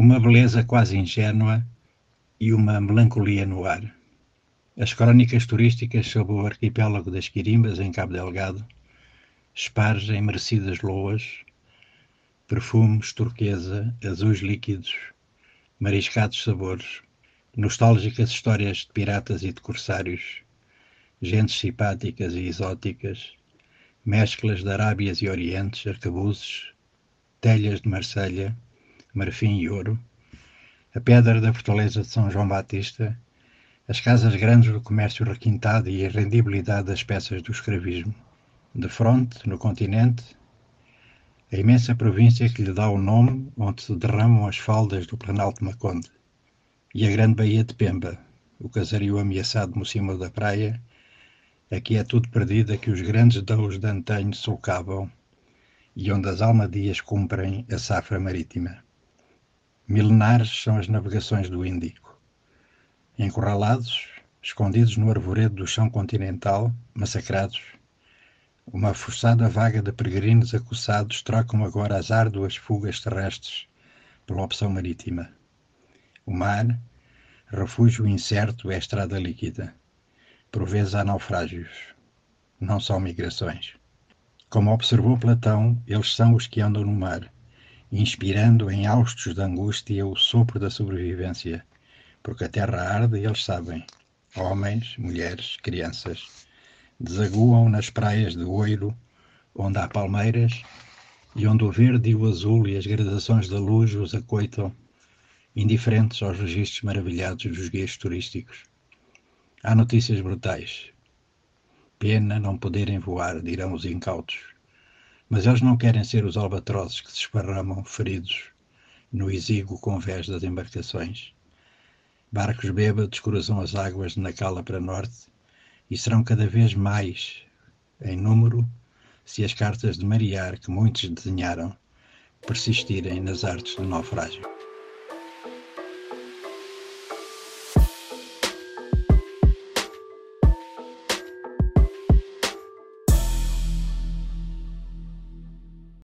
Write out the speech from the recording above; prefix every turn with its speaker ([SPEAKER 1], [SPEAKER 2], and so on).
[SPEAKER 1] uma beleza quase ingênua e uma melancolia no ar. As crónicas turísticas sobre o arquipélago das Quirimbas, em Cabo Delgado, espargem merecidas loas, perfumes, turquesa, azuis líquidos, mariscados sabores, nostálgicas histórias de piratas e de corsários, gentes simpáticas e exóticas, mesclas de Arábias e Orientes, arcabuzes, telhas de Marselha, marfim e ouro, a pedra da fortaleza de São João Batista, as casas grandes do comércio requintado e a rendibilidade das peças do escravismo. De fronte, no continente, a imensa província que lhe dá o nome onde se derramam as faldas do Planalto Maconde, e a grande baía de Pemba, o casario ameaçado no cimo da praia, aqui é tudo perdido a que os grandes dous de antanho sulcavam e onde as almadias cumprem a safra marítima. Milenares são as navegações do Índico. Encurralados, escondidos no arvoredo do chão continental, massacrados, uma forçada vaga de peregrinos acossados trocam agora as árduas fugas terrestres pela opção marítima. O mar, refúgio incerto, é estrada líquida. Por vezes há naufrágios, não são migrações. Como observou Platão, eles são os que andam no mar inspirando em haustos de angústia o sopro da sobrevivência, porque a terra arde e eles sabem. Homens, mulheres, crianças desaguam nas praias de oiro, onde há palmeiras e onde o verde e o azul e as gradações da luz os acoitam, indiferentes aos registros maravilhados dos guias turísticos. Há notícias brutais. Pena não poderem voar, dirão os incautos. Mas eles não querem ser os albatrozes que se esparramam feridos no exíguo convés das embarcações. Barcos bêbados cruzam as águas de Nacala para norte e serão cada vez mais em número se as cartas de marear que muitos desenharam persistirem nas artes do naufrágio.